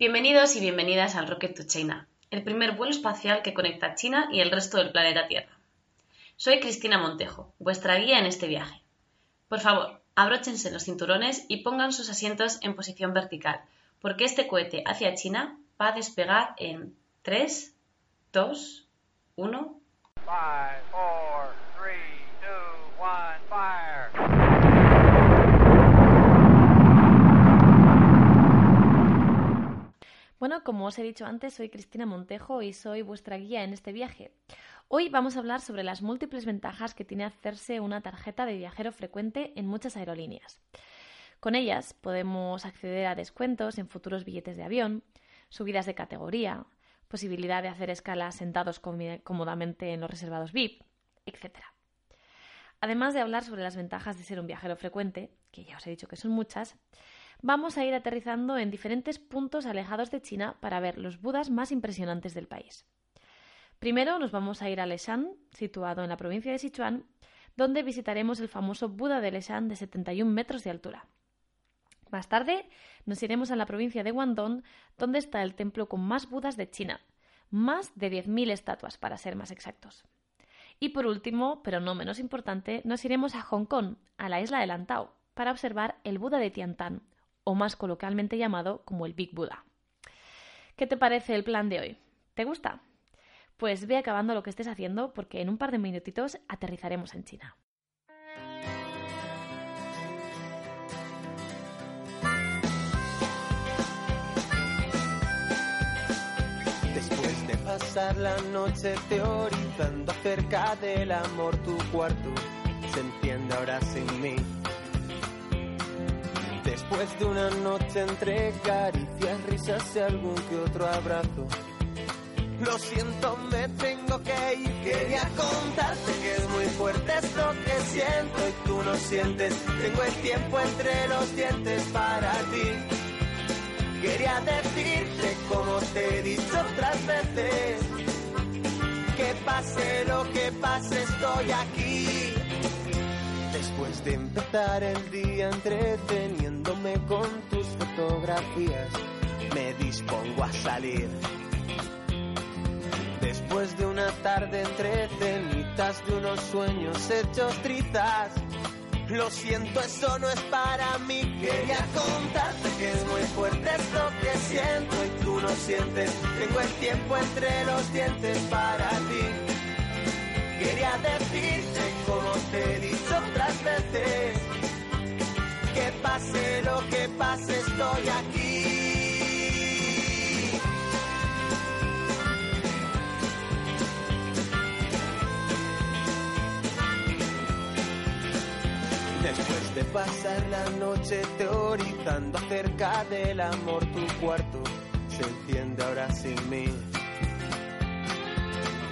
Bienvenidos y bienvenidas al Rocket to China, el primer vuelo espacial que conecta China y el resto del planeta Tierra. Soy Cristina Montejo, vuestra guía en este viaje. Por favor, abróchense los cinturones y pongan sus asientos en posición vertical, porque este cohete hacia China va a despegar en 3, 2, 1. Bueno, como os he dicho antes, soy Cristina Montejo y soy vuestra guía en este viaje. Hoy vamos a hablar sobre las múltiples ventajas que tiene hacerse una tarjeta de viajero frecuente en muchas aerolíneas. Con ellas podemos acceder a descuentos en futuros billetes de avión, subidas de categoría, posibilidad de hacer escalas sentados cómodamente en los reservados VIP, etc. Además de hablar sobre las ventajas de ser un viajero frecuente, que ya os he dicho que son muchas, vamos a ir aterrizando en diferentes puntos alejados de China para ver los budas más impresionantes del país. Primero nos vamos a ir a Leshan, situado en la provincia de Sichuan, donde visitaremos el famoso Buda de Leshan de 71 metros de altura. Más tarde nos iremos a la provincia de Guangdong, donde está el templo con más budas de China, más de 10.000 estatuas para ser más exactos. Y por último, pero no menos importante, nos iremos a Hong Kong, a la isla de Lantau, para observar el Buda de Tiantan, o más coloquialmente llamado como el Big Buddha. ¿Qué te parece el plan de hoy? ¿Te gusta? Pues ve acabando lo que estés haciendo porque en un par de minutitos aterrizaremos en China. Después de pasar la noche teorizando acerca del amor, tu cuarto se entiende ahora sin mí Después de una noche entre caricias, risas y algún que otro abrazo. Lo siento, me tengo que ir. Quería contarte que es muy fuerte esto que siento y tú no sientes. Tengo el tiempo entre los dientes para ti. Quería decirte como te he dicho otras veces. Que pase lo que pase, estoy aquí. Después de empezar el día con tus fotografías, me dispongo a salir. Después de una tarde entretenidas de unos sueños hechos trizas, lo siento, eso no es para mí. Quería contarte que es muy fuerte esto que siento y tú no sientes. Tengo el tiempo entre los dientes para pase lo que pase estoy aquí. Después de pasar la noche teorizando acerca del amor, tu cuarto se enciende ahora sin mí.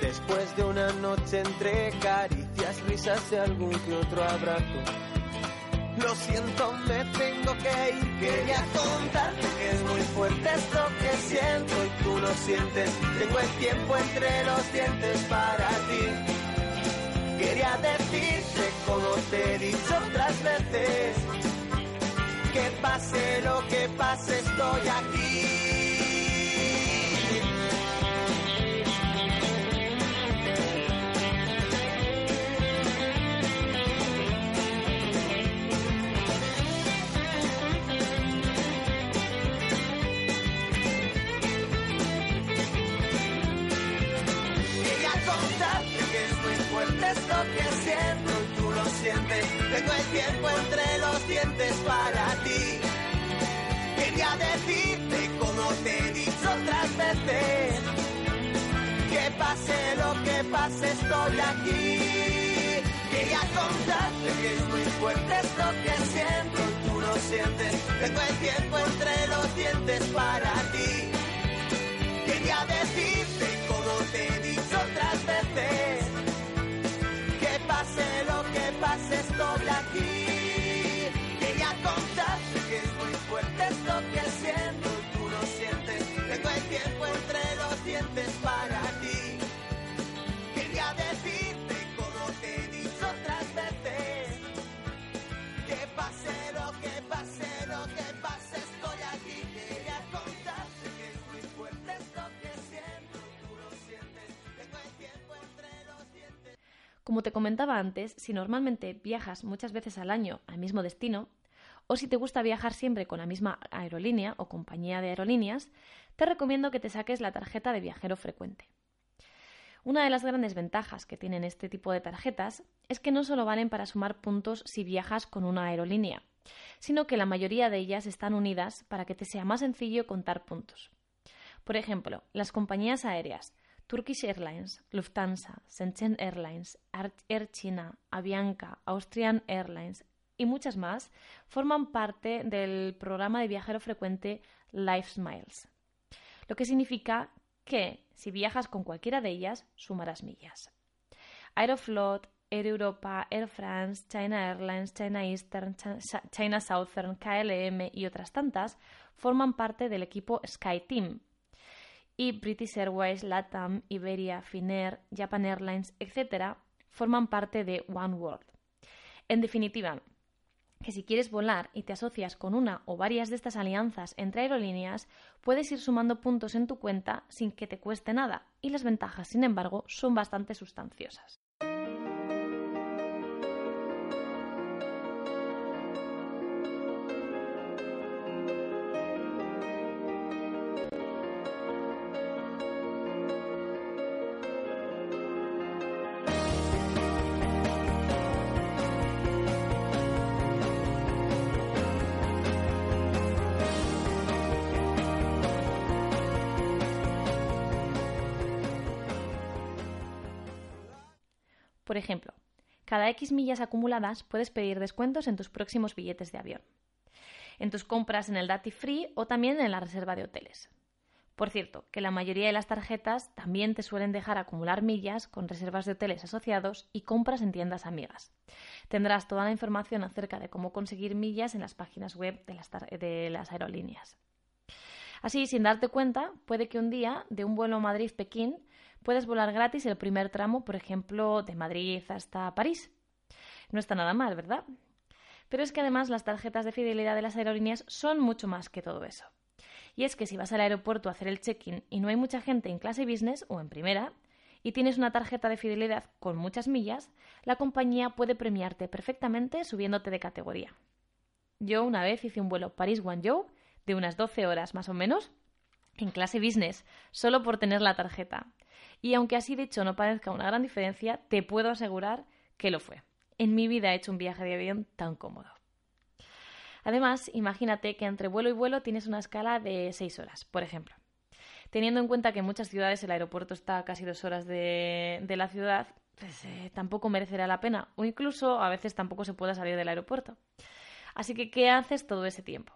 Después de una noche entre caricias, risas y algún que otro abrazo. Lo siento, me tengo que ir. Quería contarte que es muy fuerte esto que siento y tú lo sientes. Tengo el tiempo entre los dientes para ti. Quería decirte como te he dicho otras veces. Que pase lo que pase, estoy aquí. Tiempo entre los dientes para ti. Quería decirte como te he dicho otras veces. Que pase lo que pase, estoy aquí. Quería contarte que es muy fuerte esto que siento tú lo sientes. Tengo el tiempo entre los dientes para ti. Estoy aquí. Quería contarte que es muy fuerte esto que siento Como te comentaba antes, si normalmente viajas muchas veces al año al mismo destino, o si te gusta viajar siempre con la misma aerolínea o compañía de aerolíneas, te recomiendo que te saques la tarjeta de viajero frecuente. Una de las grandes ventajas que tienen este tipo de tarjetas es que no solo valen para sumar puntos si viajas con una aerolínea, sino que la mayoría de ellas están unidas para que te sea más sencillo contar puntos. Por ejemplo, las compañías aéreas Turkish Airlines, Lufthansa, Shenzhen Airlines, Air China, Avianca, Austrian Airlines y muchas más forman parte del programa de viajero frecuente Life Miles, lo que significa que si viajas con cualquiera de ellas sumarás millas. Aeroflot, Air Europa, Air France, China Airlines, China Eastern, Chi- China Southern, KLM y otras tantas forman parte del equipo SkyTeam. Y British Airways, LATAM, Iberia, Finnair, Japan Airlines, etc., forman parte de One World. En definitiva, que si quieres volar y te asocias con una o varias de estas alianzas entre aerolíneas, puedes ir sumando puntos en tu cuenta sin que te cueste nada, y las ventajas, sin embargo, son bastante sustanciosas. X millas acumuladas puedes pedir descuentos en tus próximos billetes de avión, en tus compras en el Duty Free o también en la reserva de hoteles. Por cierto, que la mayoría de las tarjetas también te suelen dejar acumular millas con reservas de hoteles asociados y compras en tiendas amigas. Tendrás toda la información acerca de cómo conseguir millas en las páginas web de las, tar- de las aerolíneas. Así, sin darte cuenta, puede que un día de un vuelo Madrid-Pekín puedas volar gratis el primer tramo, por ejemplo, de Madrid hasta París. No está nada mal, ¿verdad? Pero es que además las tarjetas de fidelidad de las aerolíneas son mucho más que todo eso. Y es que si vas al aeropuerto a hacer el check-in y no hay mucha gente en clase business o en primera, y tienes una tarjeta de fidelidad con muchas millas, la compañía puede premiarte perfectamente subiéndote de categoría. Yo una vez hice un vuelo París-Guangzhou de unas 12 horas más o menos en clase business, solo por tener la tarjeta. Y aunque así dicho no parezca una gran diferencia, te puedo asegurar que lo fue. En mi vida he hecho un viaje de avión tan cómodo. Además, imagínate que entre vuelo y vuelo tienes una escala de 6 horas, por ejemplo. Teniendo en cuenta que en muchas ciudades el aeropuerto está a casi dos horas de, la ciudad, pues, eh, tampoco merecerá la pena, o incluso a veces tampoco se pueda salir del aeropuerto. Así que, ¿qué haces todo ese tiempo?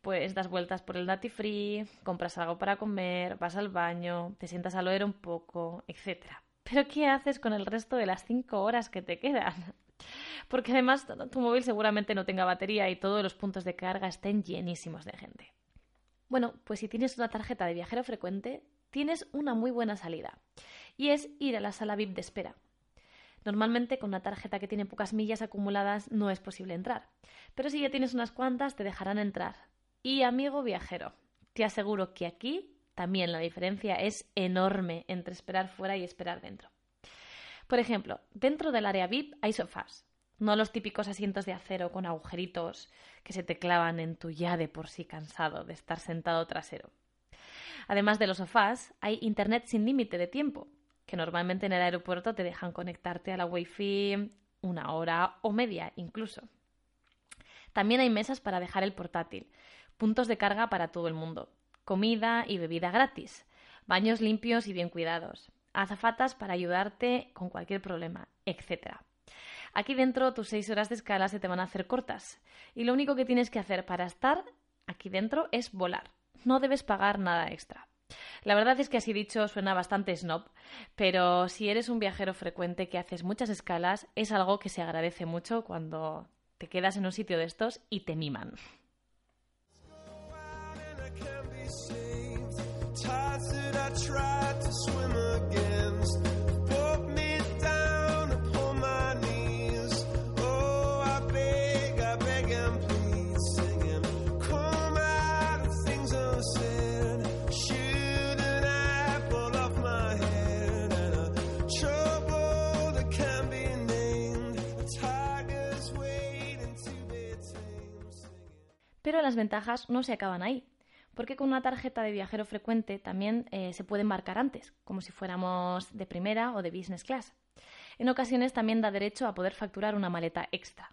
Pues das vueltas por el Duty Free, compras algo para comer, vas al baño, te sientas a leer un poco, etc. Pero ¿qué haces con el resto de las 5 horas que te quedan? Porque además tu móvil seguramente no tenga batería y todos los puntos de carga estén llenísimos de gente. Bueno, pues si tienes una tarjeta de viajero frecuente, tienes una muy buena salida. Y es ir a la sala VIP de espera. Normalmente con una tarjeta que tiene pocas millas acumuladas no es posible entrar. Pero si ya tienes unas cuantas, te dejarán entrar. Y amigo viajero, te aseguro que aquí también la diferencia es enorme entre esperar fuera y esperar dentro. Por ejemplo, dentro del área VIP hay sofás, no los típicos asientos de acero con agujeritos que se te clavan en tu ya de por sí cansado de estar sentado trasero. Además de los sofás, hay internet sin límite de tiempo, que normalmente en el aeropuerto te dejan conectarte a la wifi una hora o media incluso. También hay mesas para dejar el portátil, puntos de carga para todo el mundo, comida y bebida gratis, baños limpios y bien cuidados, azafatas para ayudarte con cualquier problema, etc. Aquí dentro tus seis horas de escala se te van a hacer cortas y lo único que tienes que hacer para estar aquí dentro es volar. No debes pagar nada extra. La verdad es que así dicho suena bastante snob, pero si eres un viajero frecuente que haces muchas escalas, es algo que se agradece mucho cuando te quedas en un sitio de estos y te miman. Pero las ventajas no se acaban ahí, porque con una tarjeta de viajero frecuente también eh, se puede embarcar antes, como si fuéramos de primera o de business class. En ocasiones también da derecho a poder facturar una maleta extra.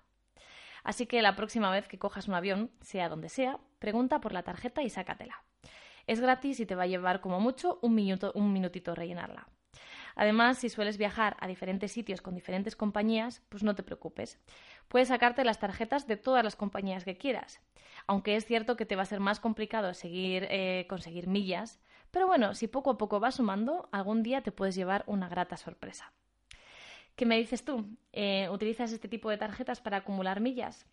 Así que la próxima vez que cojas un avión, sea donde sea, pregunta por la tarjeta y sácatela. Es gratis y te va a llevar como mucho un, minuto, un minutito rellenarla. Además, si sueles viajar a diferentes sitios con diferentes compañías, pues no te preocupes. Puedes sacarte las tarjetas de todas las compañías que quieras. Aunque es cierto que te va a ser más complicado seguir, eh, conseguir millas, pero bueno, si poco a poco vas sumando, algún día te puedes llevar una grata sorpresa. ¿Qué me dices tú? Eh, ¿Utilizas este tipo de tarjetas para acumular millas?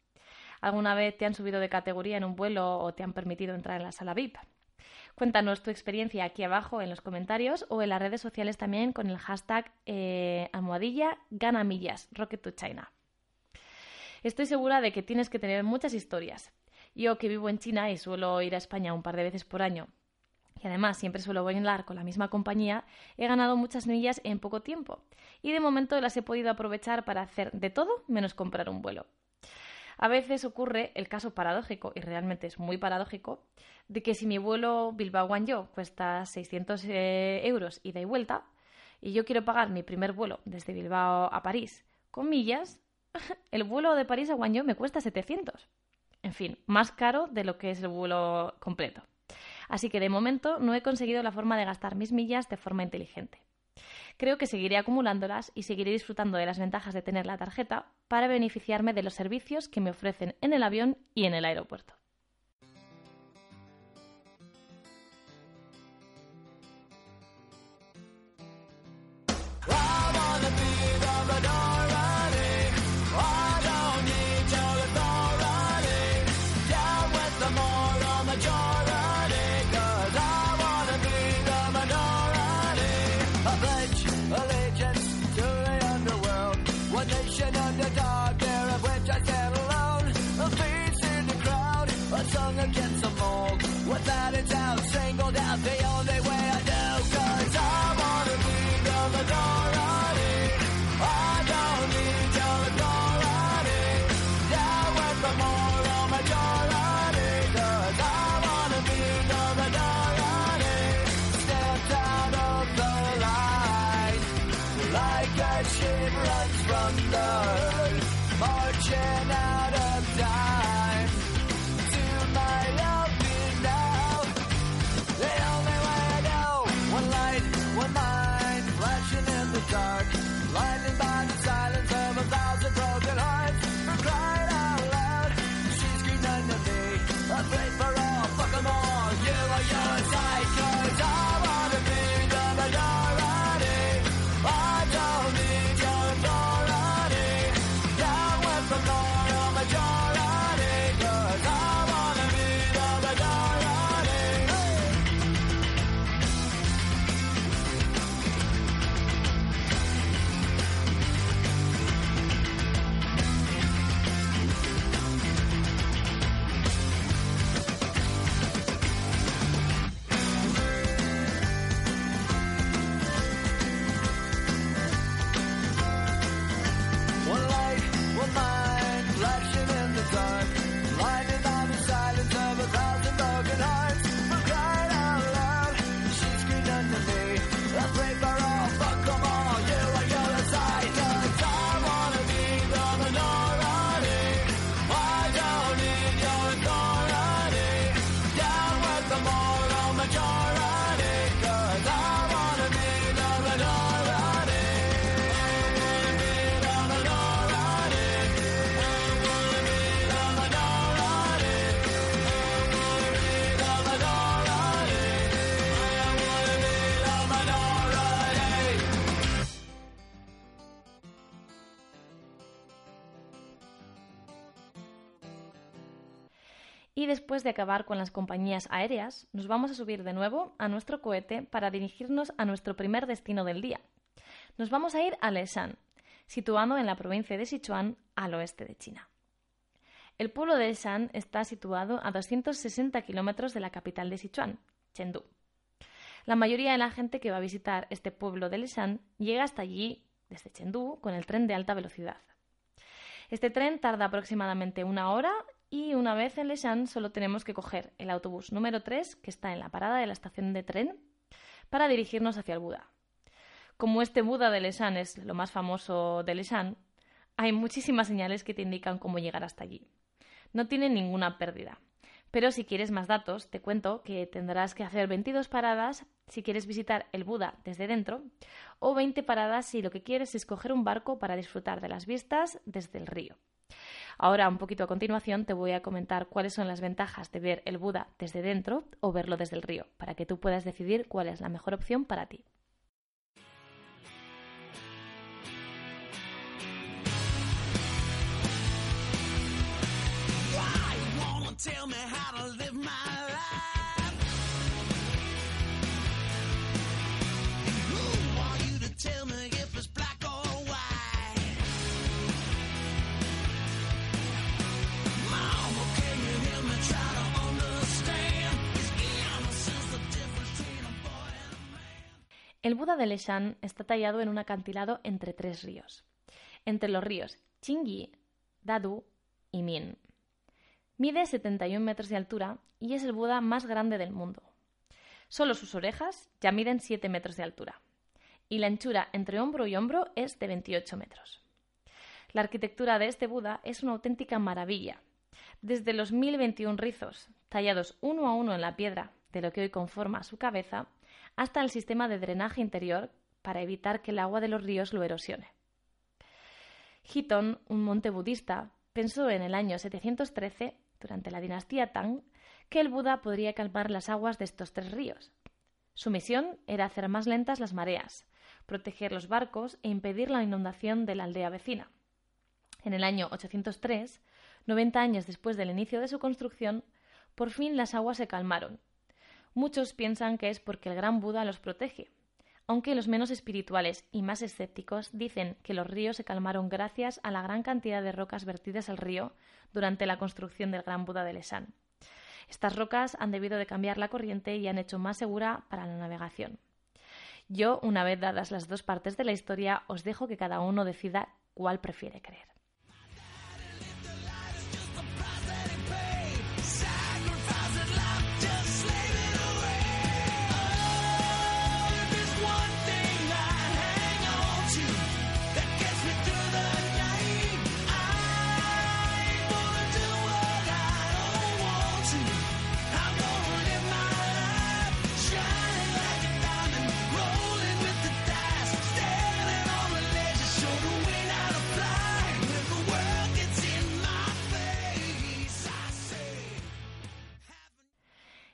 ¿Alguna vez te han subido de categoría en un vuelo o te han permitido entrar en la sala VIP? Cuéntanos tu experiencia aquí abajo en los comentarios o en las redes sociales también con el hashtag eh, almohadilla ganamillas, Rocket to China. Estoy segura de que tienes que tener muchas historias. Yo que vivo en China y suelo ir a España un par de veces por año, y además siempre suelo volar con la misma compañía, he ganado muchas millas en poco tiempo. Y de momento las he podido aprovechar para hacer de todo menos comprar un vuelo. A veces ocurre el caso paradójico, y realmente es muy paradójico, de que si mi vuelo Bilbao-Guangzhou cuesta 600 eh, euros ida y vuelta, y yo quiero pagar mi primer vuelo desde Bilbao a París con millas, el vuelo de París a Guangzhou me cuesta 700. En fin, más caro de lo que es el vuelo completo. Así que de momento no he conseguido la forma de gastar mis millas de forma inteligente. Creo que seguiré acumulándolas y seguiré disfrutando de las ventajas de tener la tarjeta para beneficiarme de los servicios que me ofrecen en el avión y en el aeropuerto. Marching runs from the herd, marching out of time. Después de acabar con las compañías aéreas, nos vamos a subir de nuevo a nuestro cohete para dirigirnos a nuestro primer destino del día. Nos vamos a ir a Leshan, situado en la provincia de Sichuan, al oeste de China. El pueblo de Leshan está situado a 260 kilómetros de la capital de Sichuan, Chengdu. La mayoría de la gente que va a visitar este pueblo de Leshan llega hasta allí desde Chengdu con el tren de alta velocidad. Este tren tarda aproximadamente una hora y una vez en Leshan solo tenemos que coger el autobús número 3 que está en la parada de la estación de tren para dirigirnos hacia el Buda. Como este Buda de Leshan es lo más famoso de Leshan, hay muchísimas señales que te indican cómo llegar hasta allí. No tiene ninguna pérdida. Pero si quieres más datos, te cuento que tendrás que hacer 22 paradas si quieres visitar el Buda desde dentro o 20 paradas si lo que quieres es coger un barco para disfrutar de las vistas desde el río. Ahora, un poquito a continuación, te voy a comentar cuáles son las ventajas de ver el Buda desde dentro o verlo desde el río, para que tú puedas decidir cuál es la mejor opción para ti. El Buda de Leshan está tallado en un acantilado entre tres ríos, entre los ríos Qingyi, Dadu y Min. Mide 71 metros de altura y es el Buda más grande del mundo. Solo sus orejas ya miden 7 metros de altura y la anchura entre hombro y hombro es de 28 metros. La arquitectura de este Buda es una auténtica maravilla. Desde los 1021 rizos, tallados uno a uno en la piedra de lo que hoy conforma su cabeza, hasta el sistema de drenaje interior para evitar que el agua de los ríos lo erosione. Hiton, un monte budista, pensó en el año 713, durante la dinastía Tang, que el Buda podría calmar las aguas de estos tres ríos. Su misión era hacer más lentas las mareas, proteger los barcos e impedir la inundación de la aldea vecina. En el año 803, 90 años después del inicio de su construcción, por fin las aguas se calmaron Muchos piensan que es porque el gran Buda los protege, aunque los menos espirituales y más escépticos dicen que los ríos se calmaron gracias a la gran cantidad de rocas vertidas al río durante la construcción del gran Buda de Leshan. Estas rocas han debido de cambiar la corriente y han hecho más segura para la navegación. Yo, una vez dadas las dos partes de la historia, os dejo que cada uno decida cuál prefiere creer.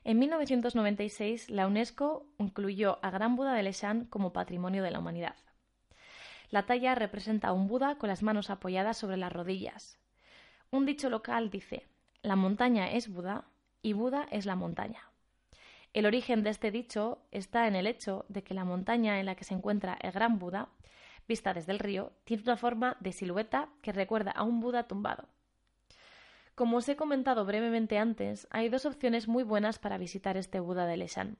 En 1996, la UNESCO incluyó a Gran Buda de Leshan como Patrimonio de la Humanidad. La talla representa a un Buda con las manos apoyadas sobre las rodillas. Un dicho local dice, la montaña es Buda y Buda es la montaña. El origen de este dicho está en el hecho de que la montaña en la que se encuentra el gran Buda, vista desde el río, tiene una forma de silueta que recuerda a un Buda tumbado. Como os he comentado brevemente antes, hay dos opciones muy buenas para visitar este Buda de Leshan.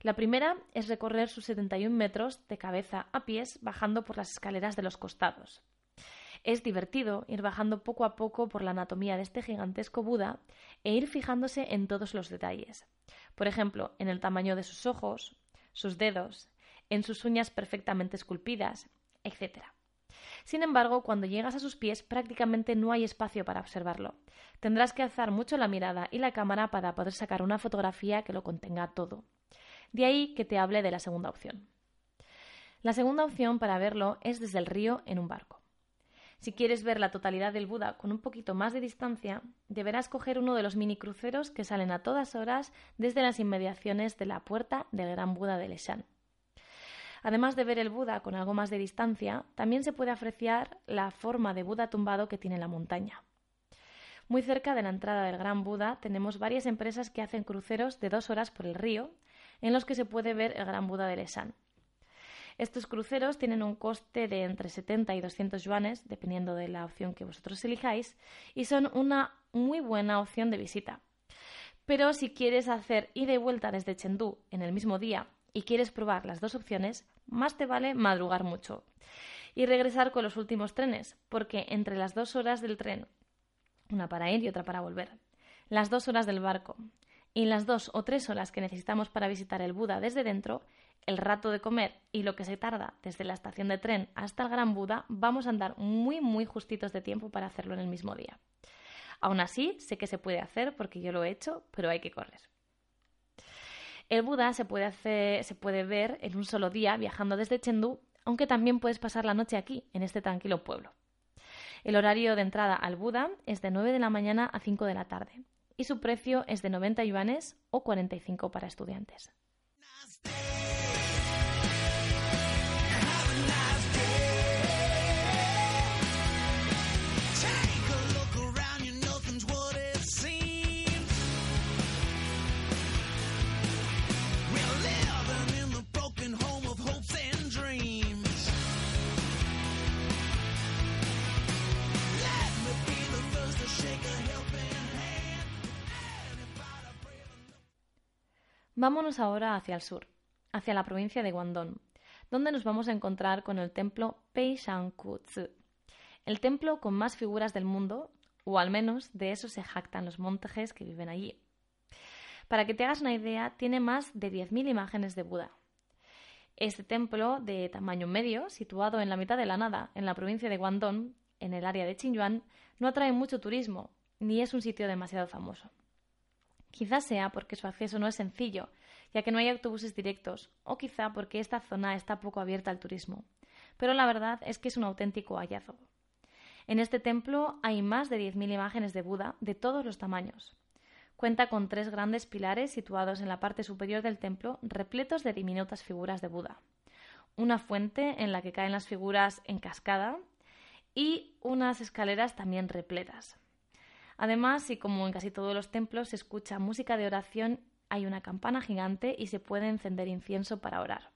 La primera es recorrer sus 71 metros de cabeza a pies bajando por las escaleras de los costados. Es divertido ir bajando poco a poco por la anatomía de este gigantesco Buda e ir fijándose en todos los detalles. Por ejemplo, en el tamaño de sus ojos, sus dedos, en sus uñas perfectamente esculpidas, etc. Sin embargo, cuando llegas a sus pies prácticamente no hay espacio para observarlo. Tendrás que alzar mucho la mirada y la cámara para poder sacar una fotografía que lo contenga todo. De ahí que te hable de la segunda opción. La segunda opción para verlo es desde el río en un barco. Si quieres ver la totalidad del Buda con un poquito más de distancia, deberás coger uno de los mini cruceros que salen a todas horas desde las inmediaciones de la puerta del Gran Buda de Leshan. Además de ver el Buda con algo más de distancia, también se puede apreciar la forma de Buda tumbado que tiene la montaña. Muy cerca de la entrada del Gran Buda tenemos varias empresas que hacen cruceros de dos horas por el río, en los que se puede ver el Gran Buda de Lesan. Estos cruceros tienen un coste de entre 70 y 200 yuanes, dependiendo de la opción que vosotros elijáis, y son una muy buena opción de visita. Pero si quieres hacer ida y vuelta desde Chengdu en el mismo día y quieres probar las dos opciones, más te vale madrugar mucho y regresar con los últimos trenes, porque entre las dos horas del tren, una para ir y otra para volver, las dos horas del barco y las dos o tres horas que necesitamos para visitar el Buda desde dentro, el rato de comer y lo que se tarda desde la estación de tren hasta el Gran Buda, vamos a andar muy muy justitos de tiempo para hacerlo en el mismo día. Aún así, sé que se puede hacer porque yo lo he hecho, pero hay que correr. El Buda se puede, hacer, se puede ver en un solo día viajando desde Chengdu, aunque también puedes pasar la noche aquí, en este tranquilo pueblo. El horario de entrada al Buda es de 9 de la mañana a 5 de la tarde y su precio es de 90 yuanes o 45 para estudiantes. Vámonos ahora hacia el sur, hacia la provincia de Guangdong, donde nos vamos a encontrar con el templo Peishanku-Tzu, el templo con más figuras del mundo, o al menos de eso se jactan los montajes que viven allí. Para que te hagas una idea, tiene más de 10.000 imágenes de Buda. Este templo, de tamaño medio, situado en la mitad de la nada, en la provincia de Guangdong, en el área de Xinjiang, no atrae mucho turismo, ni es un sitio demasiado famoso. Quizás sea porque su acceso no es sencillo, ya que no hay autobuses directos, o quizá porque esta zona está poco abierta al turismo. Pero la verdad es que es un auténtico hallazgo. En este templo hay más de 10.000 imágenes de Buda de todos los tamaños. Cuenta con tres grandes pilares situados en la parte superior del templo, repletos de diminutas figuras de Buda. Una fuente en la que caen las figuras en cascada y unas escaleras también repletas. Además, y como en casi todos los templos se escucha música de oración, hay una campana gigante y se puede encender incienso para orar.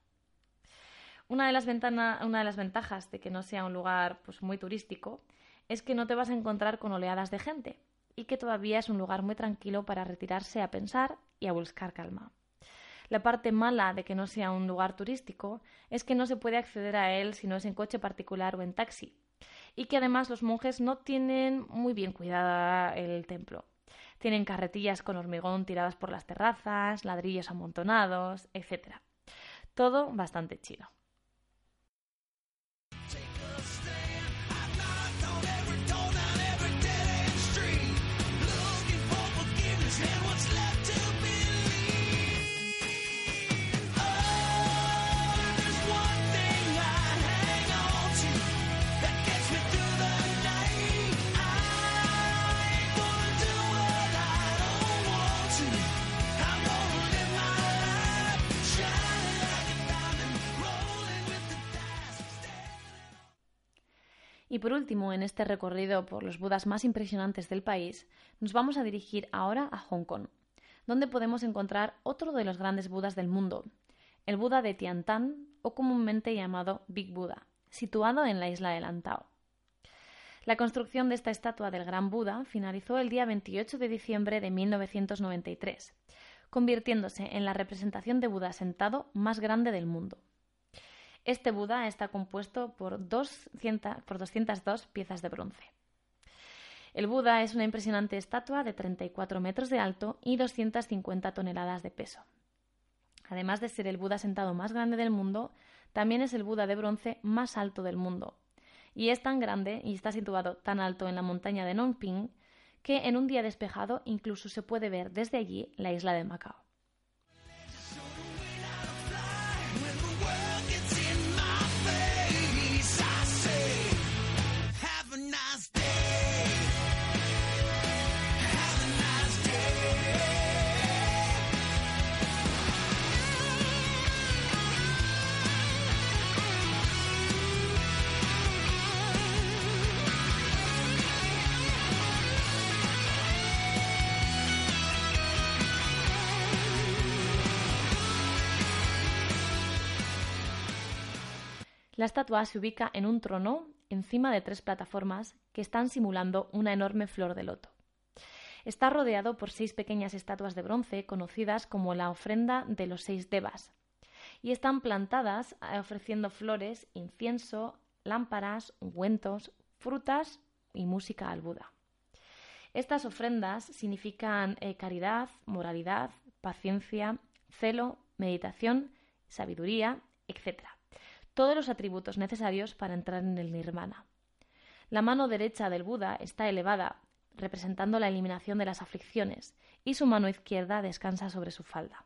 Una de las, una de las ventajas de que no sea un lugar pues, muy turístico es que no te vas a encontrar con oleadas de gente y que todavía es un lugar muy tranquilo para retirarse a pensar y a buscar calma. La parte mala de que no sea un lugar turístico es que no se puede acceder a él si no es en coche particular o en taxi, y que además los monjes no tienen muy bien cuidada el templo. Tienen carretillas con hormigón tiradas por las terrazas, ladrillos amontonados, etc. Todo bastante chino. Y por último, en este recorrido por los Budas más impresionantes del país, nos vamos a dirigir ahora a Hong Kong, donde podemos encontrar otro de los grandes Budas del mundo, el Buda de Tiantan, o comúnmente llamado Big Buda, situado en la isla de Lantau. La construcción de esta estatua del Gran Buda finalizó el día 28 de diciembre de 1993, convirtiéndose en la representación de Buda sentado más grande del mundo. Este Buda está compuesto por, 200, por 202 piezas de bronce. El Buda es una impresionante estatua de 34 metros de alto y 250 toneladas de peso. Además de ser el Buda sentado más grande del mundo, también es el Buda de bronce más alto del mundo. Y es tan grande y está situado tan alto en la montaña de Nongping que en un día despejado incluso se puede ver desde allí la isla de Macao. La estatua se ubica en un trono encima de tres plataformas que están simulando una enorme flor de loto. Está rodeado por seis pequeñas estatuas de bronce conocidas como la ofrenda de los seis devas y están plantadas eh, ofreciendo flores, incienso, lámparas, ungüentos, frutas y música al Buda. Estas ofrendas significan eh, caridad, moralidad, paciencia, celo, meditación, sabiduría, etc. Todos los atributos necesarios para entrar en el nirvana. La mano derecha del Buda está elevada, representando la eliminación de las aflicciones, y su mano izquierda descansa sobre su falda.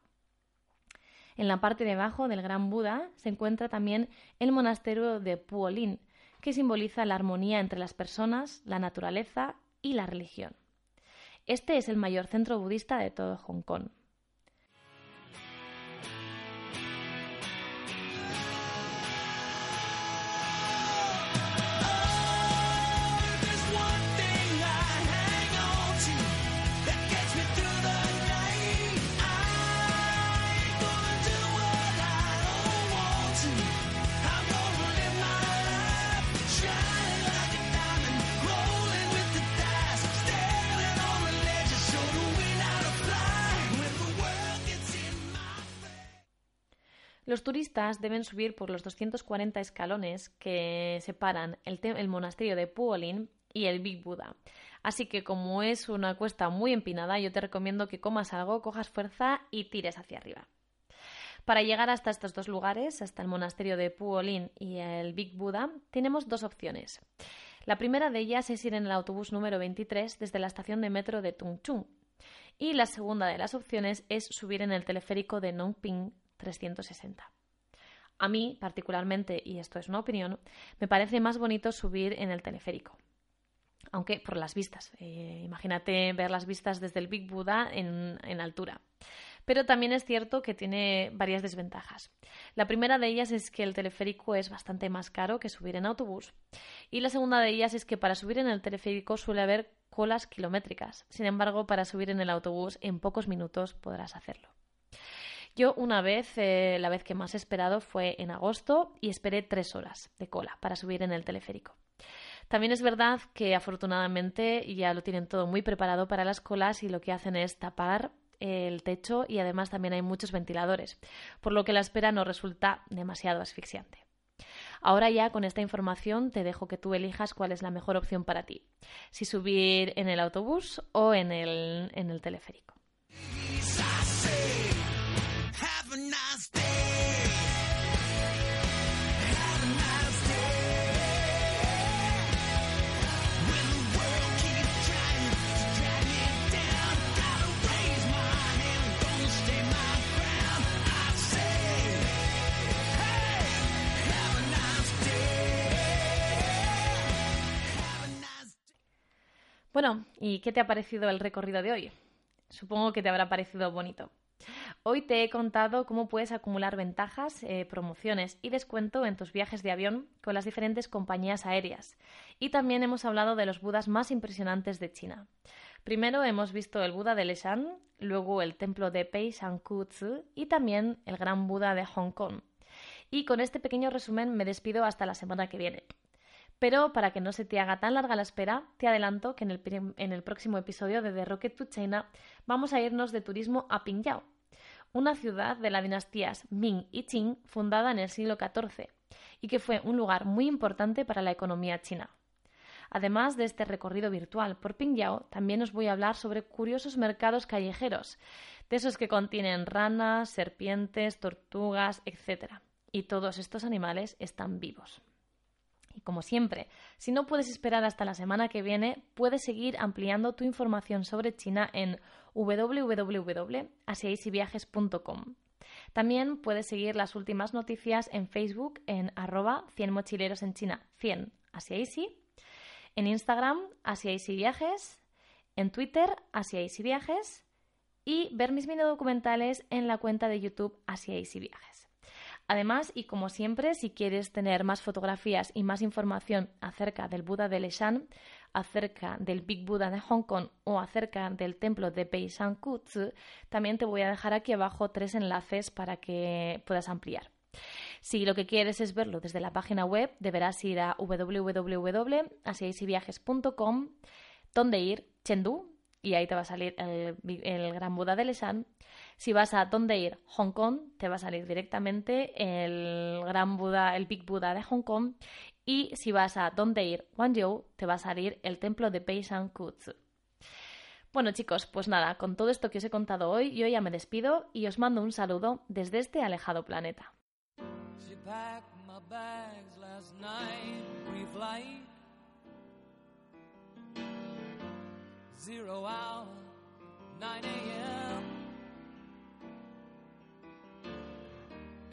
En la parte de abajo del gran Buda se encuentra también el monasterio de Puolin, que simboliza la armonía entre las personas, la naturaleza y la religión. Este es el mayor centro budista de todo Hong Kong. Los turistas deben subir por los 240 escalones que separan el, monasterio de Puolin y el Big Buddha. Así que como es una cuesta muy empinada, yo te recomiendo que comas algo, cojas fuerza y tires hacia arriba. Para llegar hasta estos dos lugares, hasta el monasterio de Puolin y el Big Buddha, tenemos dos opciones. La primera de ellas es ir en el autobús número 23 desde la estación de metro de Tung Chung. Y la segunda de las opciones es subir en el teleférico de Nong Ping 360. A mí, particularmente, y esto es una opinión, me parece más bonito subir en el teleférico. Aunque por las vistas. Eh, imagínate ver las vistas desde el Big Buddha en, en altura. Pero también es cierto que tiene varias desventajas. La primera de ellas es que el teleférico es bastante más caro que subir en autobús. Y la segunda de ellas es que para subir en el teleférico suele haber colas kilométricas. Sin embargo, para subir en el autobús en pocos minutos podrás hacerlo. Yo una vez, eh, la vez que más he esperado fue en agosto y esperé tres horas de cola para subir en el teleférico. También es verdad que afortunadamente ya lo tienen todo muy preparado para las colas y lo que hacen es tapar el techo y además también hay muchos ventiladores, por lo que la espera no resulta demasiado asfixiante. Ahora ya con esta información te dejo que tú elijas cuál es la mejor opción para ti, si subir en el autobús o en el, en el teleférico. Bueno, ¿y qué te ha parecido el recorrido de hoy? Supongo que te habrá parecido bonito. Hoy te he contado cómo puedes acumular ventajas, eh, promociones y descuento en tus viajes de avión con las diferentes compañías aéreas. Y también hemos hablado de los budas más impresionantes de China. Primero hemos visto el Buda de Leshan, luego el templo de Pei Tzu y también el Gran Buda de Hong Kong. Y con este pequeño resumen me despido hasta la semana que viene. Pero para que no se te haga tan larga la espera, te adelanto que en el, en el próximo episodio de The Rocket to China vamos a irnos de turismo a Pingyao, una ciudad de las dinastías Ming y Qing fundada en el siglo XIV y que fue un lugar muy importante para la economía china. Además de este recorrido virtual por Pingyao, también os voy a hablar sobre curiosos mercados callejeros, de esos que contienen ranas, serpientes, tortugas, etc. Y todos estos animales están vivos. Como siempre, si no puedes esperar hasta la semana que viene, puedes seguir ampliando tu información sobre China en www.asiaisyviajes.com. También puedes seguir las últimas noticias en Facebook en arroba 100 mochileros en China. 100 Asiaisi, en Instagram Asiaisi Viajes, en Twitter Asiaisi Viajes y ver mis mini documentales en la cuenta de YouTube Asiaisi Viajes. Además, y como siempre, si quieres tener más fotografías y más información acerca del Buda de Leshan, acerca del Big Buddha de Hong Kong o acerca del templo de Beishan Kutsu, también te voy a dejar aquí abajo tres enlaces para que puedas ampliar. Si lo que quieres es verlo desde la página web, deberás ir a www.asiaisyviajes.com, donde ir, Chengdu, y ahí te va a salir el, el Gran Buda de Leshan. Si vas a dónde ir, Hong Kong, te va a salir directamente el Gran Buda, el Big Buda de Hong Kong. Y si vas a dónde ir, Guangzhou, te va a salir el templo de Beishan Kutsu. Bueno chicos, pues nada, con todo esto que os he contado hoy, yo ya me despido y os mando un saludo desde este alejado planeta.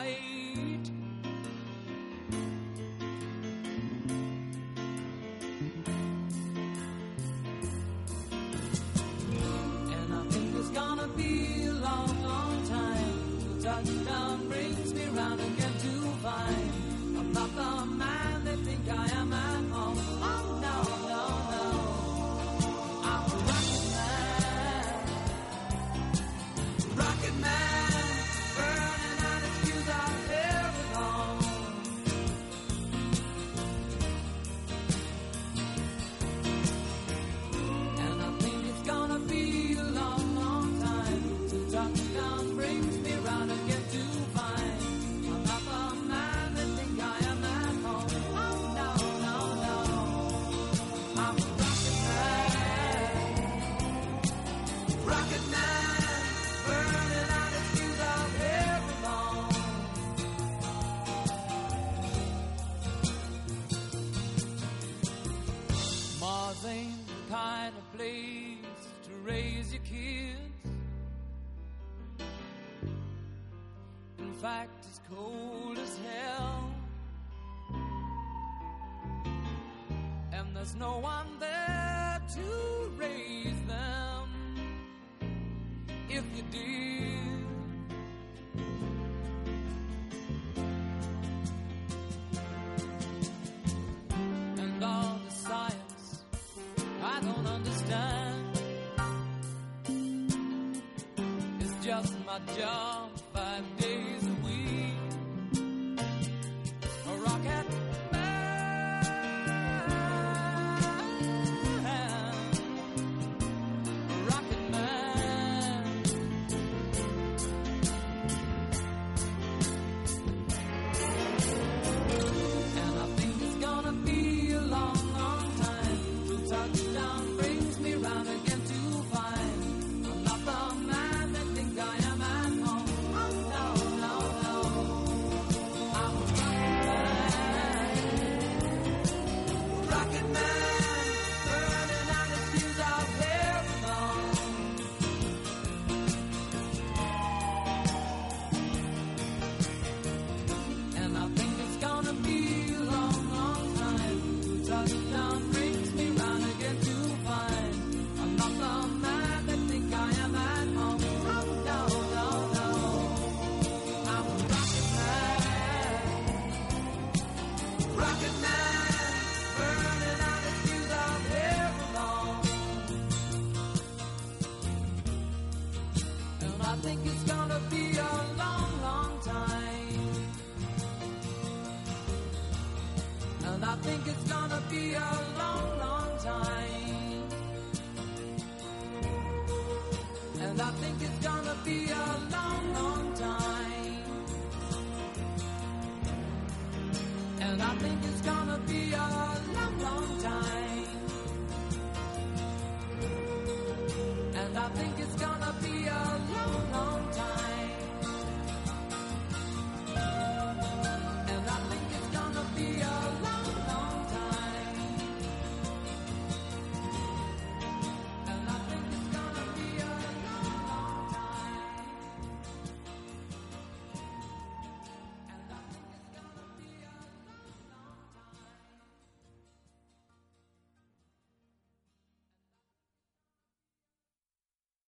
light. And I think it's gonna be a long, long time till touchdown brings me round again. job five days a week. A rocket.